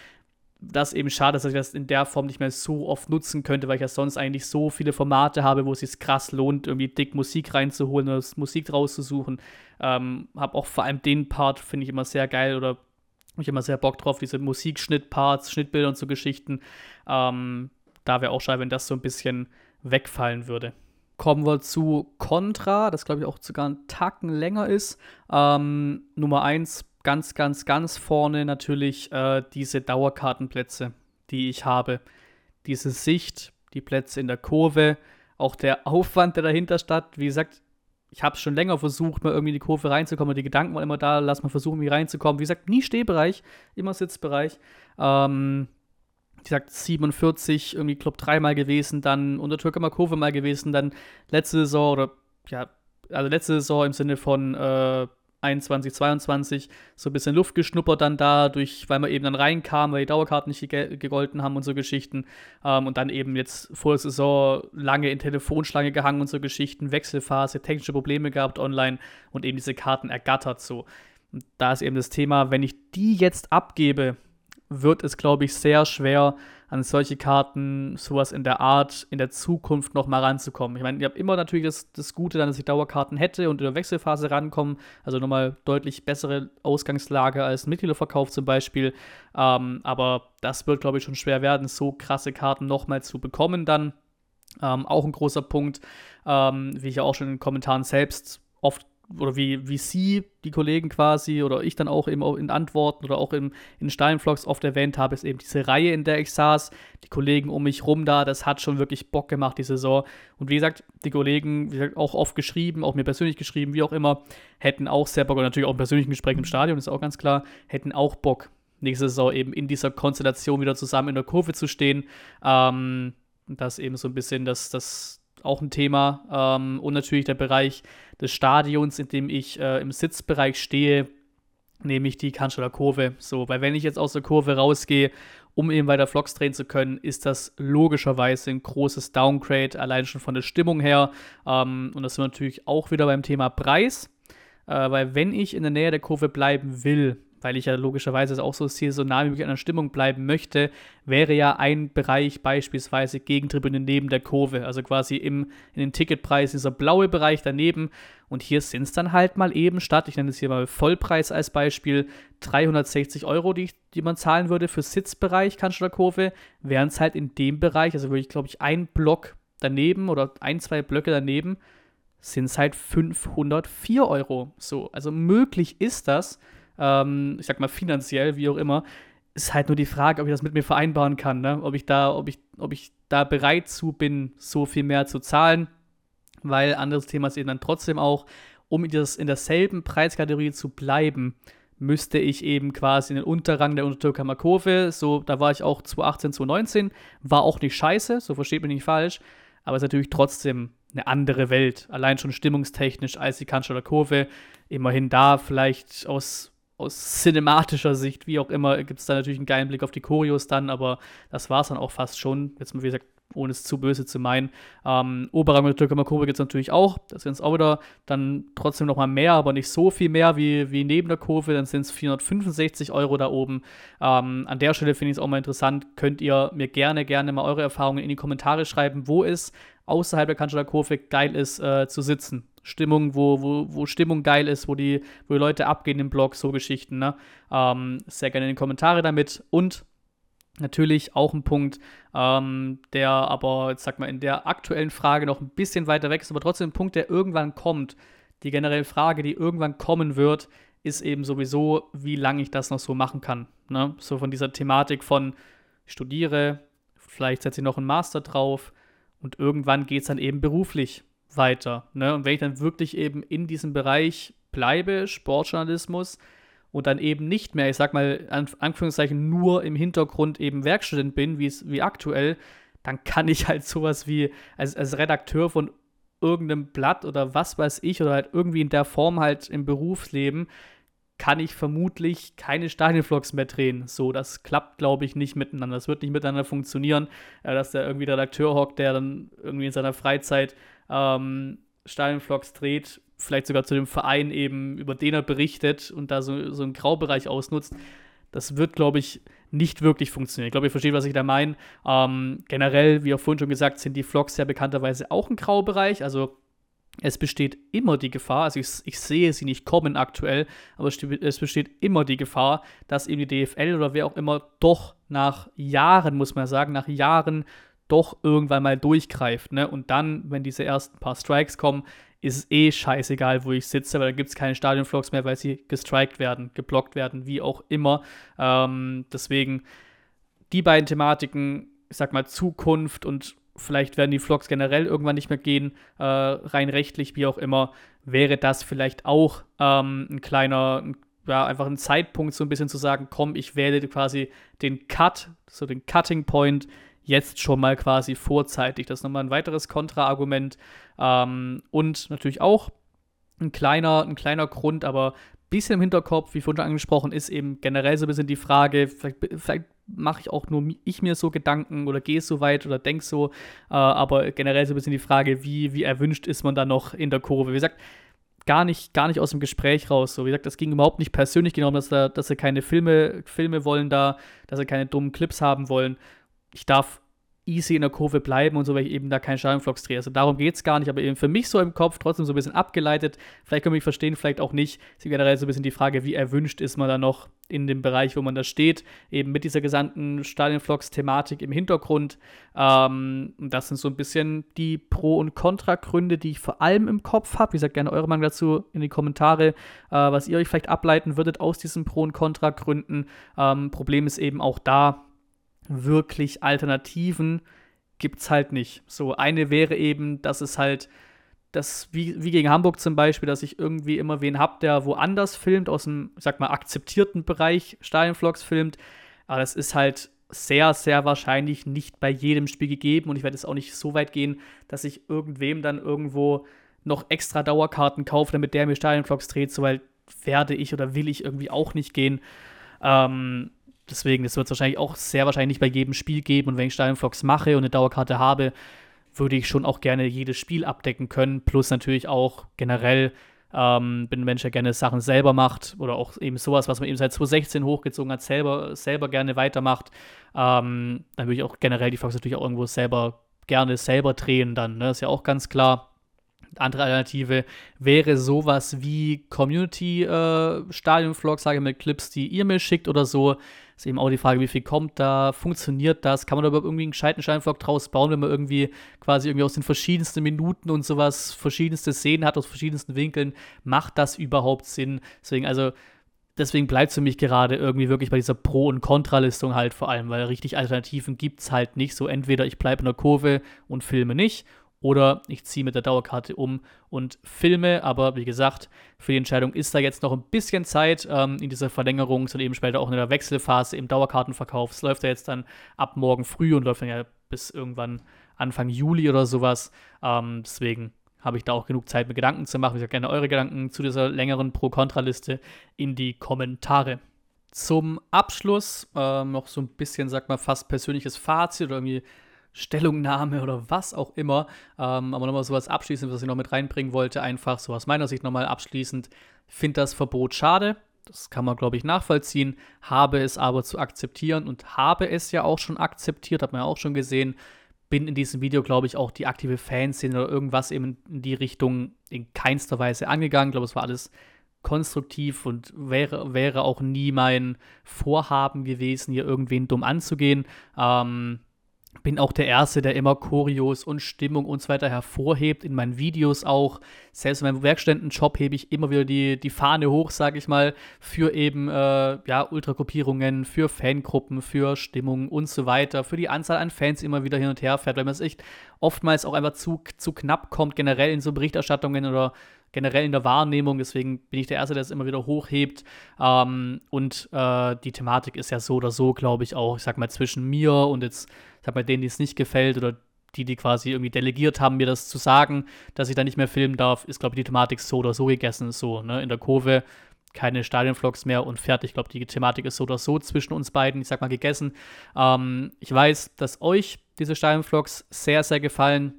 Speaker 1: das eben schade, dass ich das in der Form nicht mehr so oft nutzen könnte, weil ich ja sonst eigentlich so viele Formate habe, wo es sich krass lohnt, irgendwie dick Musik reinzuholen oder Musik rauszusuchen. Ähm, habe auch vor allem den Part, finde ich immer sehr geil oder habe ich immer sehr Bock drauf, diese Musikschnittparts, Schnittbilder und so Geschichten. Ähm, da wäre auch schade, wenn das so ein bisschen wegfallen würde. Kommen wir zu Contra, das glaube ich auch sogar einen Tacken länger ist. Ähm, Nummer 1 ganz, ganz, ganz vorne natürlich äh, diese Dauerkartenplätze, die ich habe. Diese Sicht, die Plätze in der Kurve, auch der Aufwand, der dahinter steht. Wie gesagt, ich habe schon länger versucht, mal irgendwie in die Kurve reinzukommen. Die Gedanken waren immer da, lass mal versuchen, wie reinzukommen. Wie gesagt, nie Stehbereich, immer Sitzbereich. Ähm, wie gesagt, 47, irgendwie Club 3 mal gewesen, dann unter Türkemer Kurve mal gewesen, dann letzte Saison oder ja, also letzte Saison im Sinne von äh, 21, 22 so ein bisschen Luft geschnuppert dann da, durch, weil man eben dann reinkam, weil die Dauerkarten nicht gegolten haben und so Geschichten. Ähm, und dann eben jetzt vor der Saison lange in Telefonschlange gehangen und so Geschichten, Wechselphase, technische Probleme gehabt online und eben diese Karten ergattert so. Und da ist eben das Thema, wenn ich die jetzt abgebe, wird es, glaube ich, sehr schwer, an solche Karten, sowas in der Art, in der Zukunft noch mal ranzukommen. Ich meine, ihr habt immer natürlich das, das Gute, dann, dass ich Dauerkarten hätte und in der Wechselphase rankommen, also nochmal deutlich bessere Ausgangslage als Mitgliederverkauf zum Beispiel. Ähm, aber das wird, glaube ich, schon schwer werden, so krasse Karten nochmal zu bekommen dann. Ähm, auch ein großer Punkt, ähm, wie ich ja auch schon in den Kommentaren selbst oft oder wie, wie Sie, die Kollegen quasi, oder ich dann auch eben in Antworten oder auch in, in Steinvlogs oft erwähnt habe, ist eben diese Reihe, in der ich saß, die Kollegen um mich rum da, das hat schon wirklich Bock gemacht, die Saison. Und wie gesagt, die Kollegen, wie gesagt, auch oft geschrieben, auch mir persönlich geschrieben, wie auch immer, hätten auch sehr Bock, und natürlich auch im persönlichen Gespräch im Stadion, ist auch ganz klar, hätten auch Bock, nächste Saison eben in dieser Konstellation wieder zusammen in der Kurve zu stehen. Ähm, das eben so ein bisschen das, das auch ein Thema. Ähm, und natürlich der Bereich des Stadions, in dem ich äh, im Sitzbereich stehe, nämlich die Cannstatter Kurve. So, weil wenn ich jetzt aus der Kurve rausgehe, um eben weiter Vlogs drehen zu können, ist das logischerweise ein großes Downgrade, allein schon von der Stimmung her. Ähm, und das sind wir natürlich auch wieder beim Thema Preis. Äh, weil wenn ich in der Nähe der Kurve bleiben will, weil ich ja logischerweise auch so saisonal wie möglich an der Stimmung bleiben möchte, wäre ja ein Bereich beispielsweise Gegentribüne neben der Kurve, also quasi im, in den Ticketpreis dieser blaue Bereich daneben. Und hier sind es dann halt mal eben statt, ich nenne es hier mal Vollpreis als Beispiel, 360 Euro, die, die man zahlen würde für Sitzbereich Cannstatter Kurve, wären es halt in dem Bereich, also würde ich glaube ich ein Block daneben oder ein, zwei Blöcke daneben, sind es halt 504 Euro. So, also möglich ist das ähm, ich sag mal finanziell, wie auch immer, ist halt nur die Frage, ob ich das mit mir vereinbaren kann, ne? ob ich da, ob ich, ob ich da bereit zu bin, so viel mehr zu zahlen, weil anderes Thema ist eben dann trotzdem auch, um in, das, in derselben Preiskategorie zu bleiben, müsste ich eben quasi in den Unterrang der Untertürkheimer Kurve, so, da war ich auch 2018, 2019, war auch nicht scheiße, so versteht mich nicht falsch, aber es ist natürlich trotzdem eine andere Welt, allein schon stimmungstechnisch als die Cannstatter Kurve, immerhin da vielleicht aus aus cinematischer Sicht, wie auch immer, gibt es da natürlich einen geilen Blick auf die Choreos dann, aber das war es dann auch fast schon. Jetzt mal, wie gesagt, ohne es zu böse zu meinen. Ähm, Oberrang mit Kurve gibt es natürlich auch. Das sind es auch wieder dann trotzdem nochmal mehr, aber nicht so viel mehr wie, wie neben der Kurve. Dann sind es 465 Euro da oben. Ähm, an der Stelle finde ich es auch mal interessant. Könnt ihr mir gerne, gerne mal eure Erfahrungen in die Kommentare schreiben, wo es außerhalb der Cannstatter Kurve geil ist äh, zu sitzen. Stimmung, wo, wo, wo Stimmung geil ist, wo die, wo die Leute abgehen im Blog, so Geschichten. Ne? Ähm, sehr gerne in die Kommentare damit. Und natürlich auch ein Punkt, ähm, der aber, jetzt sag mal, in der aktuellen Frage noch ein bisschen weiter weg ist, aber trotzdem ein Punkt, der irgendwann kommt. Die generelle Frage, die irgendwann kommen wird, ist eben sowieso, wie lange ich das noch so machen kann. Ne? So von dieser Thematik von studiere, vielleicht setze ich noch einen Master drauf und irgendwann geht es dann eben beruflich weiter. Ne? Und wenn ich dann wirklich eben in diesem Bereich bleibe, Sportjournalismus, und dann eben nicht mehr, ich sag mal, an Anführungszeichen nur im Hintergrund eben Werkstudent bin, wie aktuell, dann kann ich halt sowas wie als, als Redakteur von irgendeinem Blatt oder was weiß ich oder halt irgendwie in der Form halt im Berufsleben kann ich vermutlich keine Stadionvlogs mehr drehen. So, das klappt, glaube ich, nicht miteinander. Das wird nicht miteinander funktionieren, äh, dass der irgendwie der Redakteur hockt, der dann irgendwie in seiner Freizeit ähm, Stadionvlogs dreht, vielleicht sogar zu dem Verein eben, über den er berichtet und da so, so einen Graubereich ausnutzt. Das wird, glaube ich, nicht wirklich funktionieren. Ich glaube, ihr versteht, was ich da meine. Ähm, generell, wie auch vorhin schon gesagt, sind die Vlogs ja bekannterweise auch ein Graubereich. Also es besteht immer die Gefahr, also ich, ich, sehe sie nicht kommen aktuell, aber es besteht immer die Gefahr, dass eben die DFL oder wer auch immer doch nach Jahren, muss man sagen, nach Jahren doch irgendwann mal durchgreift. Ne? Und dann, wenn diese ersten paar Strikes kommen, ist es eh scheißegal, wo ich sitze, weil da gibt es keine Stadionvlogs mehr, weil sie gestrikt werden, geblockt werden, wie auch immer. Ähm, deswegen die beiden Thematiken, ich sag mal Zukunft und vielleicht werden die Vlogs generell irgendwann nicht mehr gehen, äh, rein rechtlich, wie auch immer, wäre das vielleicht auch ähm, ein kleiner, ein, ja, einfach ein Zeitpunkt, so ein bisschen zu sagen, komm, ich wähle quasi den Cut, so den Cutting Point jetzt schon mal quasi vorzeitig. Das ist nochmal ein weiteres Kontraargument. Ähm, und natürlich auch ein kleiner, ein kleiner Grund, aber ein bisschen im Hinterkopf, wie vorhin schon angesprochen, ist eben generell so ein bisschen die Frage, vielleicht, vielleicht mache ich auch nur ich mir so Gedanken oder gehe so weit oder denke so, äh, aber generell so ein bisschen die Frage, wie, wie erwünscht ist man da noch in der Kurve. Wie gesagt, gar nicht, gar nicht aus dem Gespräch raus. So, wie gesagt, das ging überhaupt nicht persönlich genommen, dass, da, dass sie keine Filme, Filme wollen da, dass sie keine dummen Clips haben wollen ich darf easy in der Kurve bleiben und so, weil ich eben da keinen Stadionvlogs drehe. Also darum geht es gar nicht, aber eben für mich so im Kopf trotzdem so ein bisschen abgeleitet. Vielleicht können wir mich verstehen, vielleicht auch nicht. Es ist generell so ein bisschen die Frage, wie erwünscht ist man da noch in dem Bereich, wo man da steht, eben mit dieser gesamten Stadionvlogs-Thematik im Hintergrund. Ähm, das sind so ein bisschen die Pro- und Kontra-Gründe, die ich vor allem im Kopf habe. Wie gesagt, gerne eure Meinung dazu in die Kommentare, äh, was ihr euch vielleicht ableiten würdet aus diesen Pro- und Kontra-Gründen. Ähm, Problem ist eben auch da, wirklich Alternativen gibt es halt nicht. So, eine wäre eben, dass es halt, das, wie, wie gegen Hamburg zum Beispiel, dass ich irgendwie immer wen habe, der woanders filmt, aus dem, ich sag mal, akzeptierten Bereich Stadionvlogs filmt. Aber das ist halt sehr, sehr wahrscheinlich nicht bei jedem Spiel gegeben und ich werde es auch nicht so weit gehen, dass ich irgendwem dann irgendwo noch extra Dauerkarten kaufe, damit der mir Stadionvlogs dreht, so weit werde ich oder will ich irgendwie auch nicht gehen. Ähm, deswegen, das wird es wahrscheinlich auch sehr wahrscheinlich nicht bei jedem Spiel geben. Und wenn ich Stadionvlogs mache und eine Dauerkarte habe, würde ich schon auch gerne jedes Spiel abdecken können. Plus natürlich auch generell ähm, bin ein Mensch, der gerne Sachen selber macht oder auch eben sowas, was man eben seit 2016 hochgezogen hat, selber, selber gerne weitermacht. Ähm, dann würde ich auch generell die Vlogs natürlich auch irgendwo selber gerne selber drehen dann. Ne? Ist ja auch ganz klar. Andere Alternative wäre sowas wie Community-Stadion-Vlogs, äh, sage ich mit Clips, die ihr mir schickt oder so. Ist eben auch die Frage, wie viel kommt da, funktioniert das? Kann man da überhaupt irgendwie einen gescheiten Stadionvlog draus bauen, wenn man irgendwie quasi irgendwie aus den verschiedensten Minuten und sowas verschiedenste Szenen hat, aus verschiedensten Winkeln? Macht das überhaupt Sinn? Deswegen, also, deswegen bleibt es für mich gerade irgendwie wirklich bei dieser Pro- und Kontralistung halt vor allem, weil richtig Alternativen gibt es halt nicht. So entweder ich bleibe in der Kurve und filme nicht oder ich ziehe mit der Dauerkarte um und filme. Aber wie gesagt, für die Entscheidung ist da jetzt noch ein bisschen Zeit ähm, in dieser Verlängerung und eben später auch in der Wechselphase im Dauerkartenverkauf. Es läuft ja jetzt dann ab morgen früh und läuft dann ja bis irgendwann Anfang Juli oder sowas. Ähm, deswegen habe ich da auch genug Zeit, mir Gedanken zu machen. Ich sage gerne eure Gedanken zu dieser längeren Pro-Kontra-Liste in die Kommentare. Zum Abschluss äh, noch so ein bisschen, sag mal, fast persönliches Fazit oder irgendwie Stellungnahme oder was auch immer. Ähm, aber nochmal sowas abschließend, was ich noch mit reinbringen wollte, einfach so aus meiner Sicht nochmal abschließend. Finde das Verbot schade. Das kann man, glaube ich, nachvollziehen. Habe es aber zu akzeptieren und habe es ja auch schon akzeptiert, hat man ja auch schon gesehen. Bin in diesem Video, glaube ich, auch die aktive Fanszene oder irgendwas eben in die Richtung in keinster Weise angegangen. Ich glaube, es war alles konstruktiv und wäre, wäre auch nie mein Vorhaben gewesen, hier irgendwen dumm anzugehen. Ähm, bin auch der Erste, der immer Choreos und Stimmung und so weiter hervorhebt, in meinen Videos auch. Selbst in meinem Werkstättenjob hebe ich immer wieder die, die Fahne hoch, sage ich mal, für eben äh, ja, Ultragruppierungen, für Fangruppen, für Stimmung und so weiter, für die Anzahl an Fans immer wieder hin und her fährt, weil man es echt oftmals auch einfach zu, zu knapp kommt, generell in so Berichterstattungen oder generell in der Wahrnehmung. Deswegen bin ich der Erste, der es immer wieder hochhebt. Ähm, und äh, die Thematik ist ja so oder so, glaube ich, auch, ich sag mal, zwischen mir und jetzt bei denen, die es nicht gefällt oder die, die quasi irgendwie delegiert haben, mir das zu sagen, dass ich da nicht mehr filmen darf, ist, glaube ich, die Thematik so oder so gegessen. So, ne? In der Kurve keine Stadionvlogs mehr und fertig. Ich glaube, die Thematik ist so oder so zwischen uns beiden, ich sag mal, gegessen. Ähm, ich weiß, dass euch diese Stadionvlogs sehr, sehr gefallen.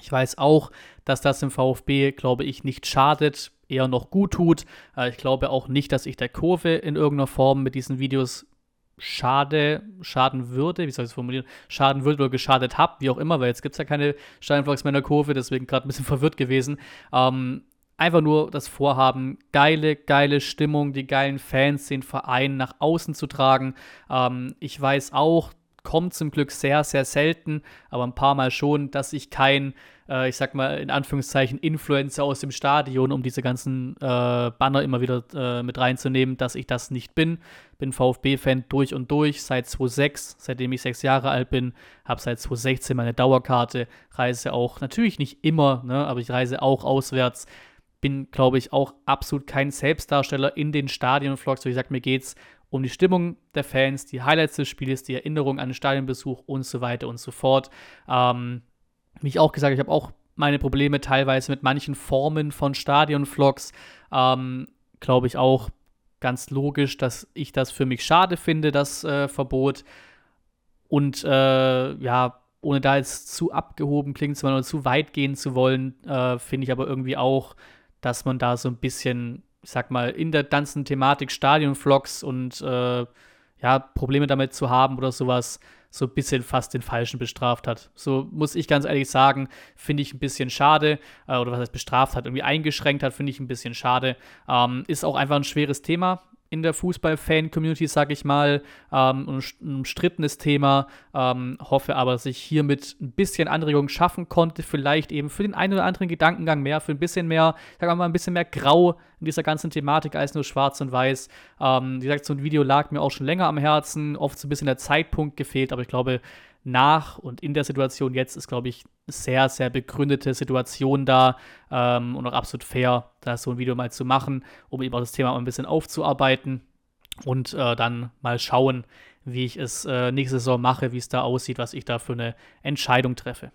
Speaker 1: Ich weiß auch, dass das im VfB, glaube ich, nicht schadet, eher noch gut tut. Äh, ich glaube auch nicht, dass ich der Kurve in irgendeiner Form mit diesen Videos schade, schaden würde, wie soll ich es formulieren, schaden würde oder geschadet habe, wie auch immer, weil jetzt gibt es ja keine Steinflocks mehr in der Kurve, deswegen gerade ein bisschen verwirrt gewesen. Ähm, einfach nur das Vorhaben, geile, geile Stimmung, die geilen Fans, den Verein nach außen zu tragen. Ähm, ich weiß auch, kommt zum Glück sehr, sehr selten, aber ein paar Mal schon, dass ich kein, äh, ich sag mal in Anführungszeichen, Influencer aus dem Stadion, um diese ganzen äh, Banner immer wieder äh, mit reinzunehmen, dass ich das nicht bin. Bin VfB-Fan durch und durch, seit 2006, seitdem ich sechs Jahre alt bin, habe seit 2016 meine Dauerkarte, reise auch, natürlich nicht immer, ne, aber ich reise auch auswärts. Bin, glaube ich, auch absolut kein Selbstdarsteller in den Stadionvlogs. Wie gesagt, mir geht es um die Stimmung der Fans, die Highlights des Spiels, die Erinnerung an den Stadionbesuch und so weiter und so fort. Ähm, wie ich auch gesagt ich habe auch meine Probleme teilweise mit manchen Formen von Stadionvlogs. Ähm, Glaube ich auch ganz logisch, dass ich das für mich schade finde, das äh, Verbot. Und äh, ja, ohne da jetzt zu abgehoben klingen zu wollen oder zu weit gehen zu wollen, äh, finde ich aber irgendwie auch, dass man da so ein bisschen ich sag mal, in der ganzen Thematik Stadionvlogs und äh, ja, Probleme damit zu haben oder sowas, so ein bisschen fast den Falschen bestraft hat. So muss ich ganz ehrlich sagen, finde ich ein bisschen schade. Äh, oder was heißt bestraft hat, irgendwie eingeschränkt hat, finde ich ein bisschen schade. Ähm, ist auch einfach ein schweres Thema in der Fußball-Fan-Community, sage ich mal, ähm, ein umstrittenes Thema. Ähm, hoffe aber, dass ich hiermit ein bisschen Anregung schaffen konnte, vielleicht eben für den einen oder anderen Gedankengang mehr, für ein bisschen mehr, sagen wir mal, ein bisschen mehr Grau in dieser ganzen Thematik als nur Schwarz und Weiß. Ähm, wie gesagt, so ein Video lag mir auch schon länger am Herzen, oft so ein bisschen der Zeitpunkt gefehlt, aber ich glaube, nach und in der Situation jetzt ist, glaube ich, sehr, sehr begründete Situation da ähm, und auch absolut fair, da so ein Video mal zu machen, um eben auch das Thema mal ein bisschen aufzuarbeiten und äh, dann mal schauen, wie ich es äh, nächste Saison mache, wie es da aussieht, was ich da für eine Entscheidung treffe.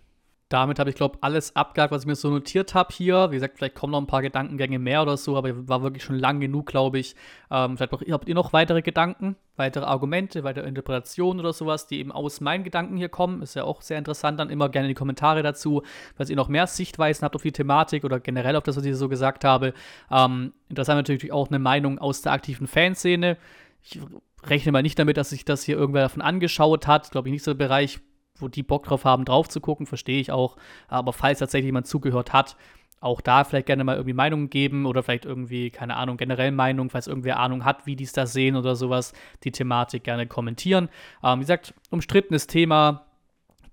Speaker 1: Damit habe ich, glaube alles abgehakt, was ich mir so notiert habe hier. Wie gesagt, vielleicht kommen noch ein paar Gedankengänge mehr oder so, aber war wirklich schon lang genug, glaube ich. Ähm, vielleicht habt ihr noch weitere Gedanken, weitere Argumente, weitere Interpretationen oder sowas, die eben aus meinen Gedanken hier kommen. Ist ja auch sehr interessant, dann immer gerne in die Kommentare dazu, falls ihr noch mehr Sichtweisen habt auf die Thematik oder generell auf das, was ich so gesagt habe. Ähm, interessant natürlich auch eine Meinung aus der aktiven Fanszene. Ich rechne mal nicht damit, dass sich das hier irgendwer davon angeschaut hat. Glaube ich nicht so der Bereich, wo die Bock drauf haben, drauf zu gucken, verstehe ich auch. Aber falls tatsächlich jemand zugehört hat, auch da vielleicht gerne mal irgendwie Meinungen geben oder vielleicht irgendwie, keine Ahnung, generell Meinungen, falls irgendwer Ahnung hat, wie die es da sehen oder sowas, die Thematik gerne kommentieren. Ähm, wie gesagt, umstrittenes Thema,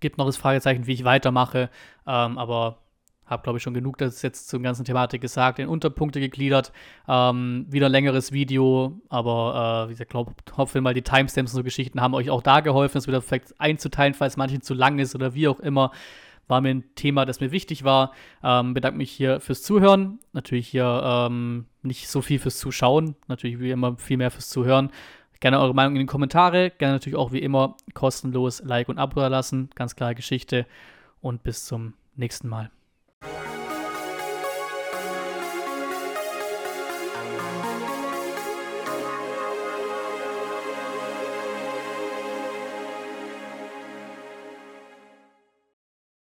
Speaker 1: gibt noch das Fragezeichen, wie ich weitermache, ähm, aber habe, glaube ich, schon genug das jetzt zur ganzen Thematik gesagt, in Unterpunkte gegliedert. Ähm, wieder ein längeres Video, aber äh, wie gesagt, glaub, hoffe mal, die Timestamps und so Geschichten haben euch auch da geholfen, es wieder vielleicht einzuteilen, falls manchen zu lang ist oder wie auch immer. War mir ein Thema, das mir wichtig war. Ähm, bedanke mich hier fürs Zuhören. Natürlich hier ähm, nicht so viel fürs Zuschauen, natürlich wie immer viel mehr fürs Zuhören. Gerne eure Meinung in den Kommentare. Gerne natürlich auch wie immer kostenlos Like und Abo lassen. Ganz klare Geschichte. Und bis zum nächsten Mal. Thank you.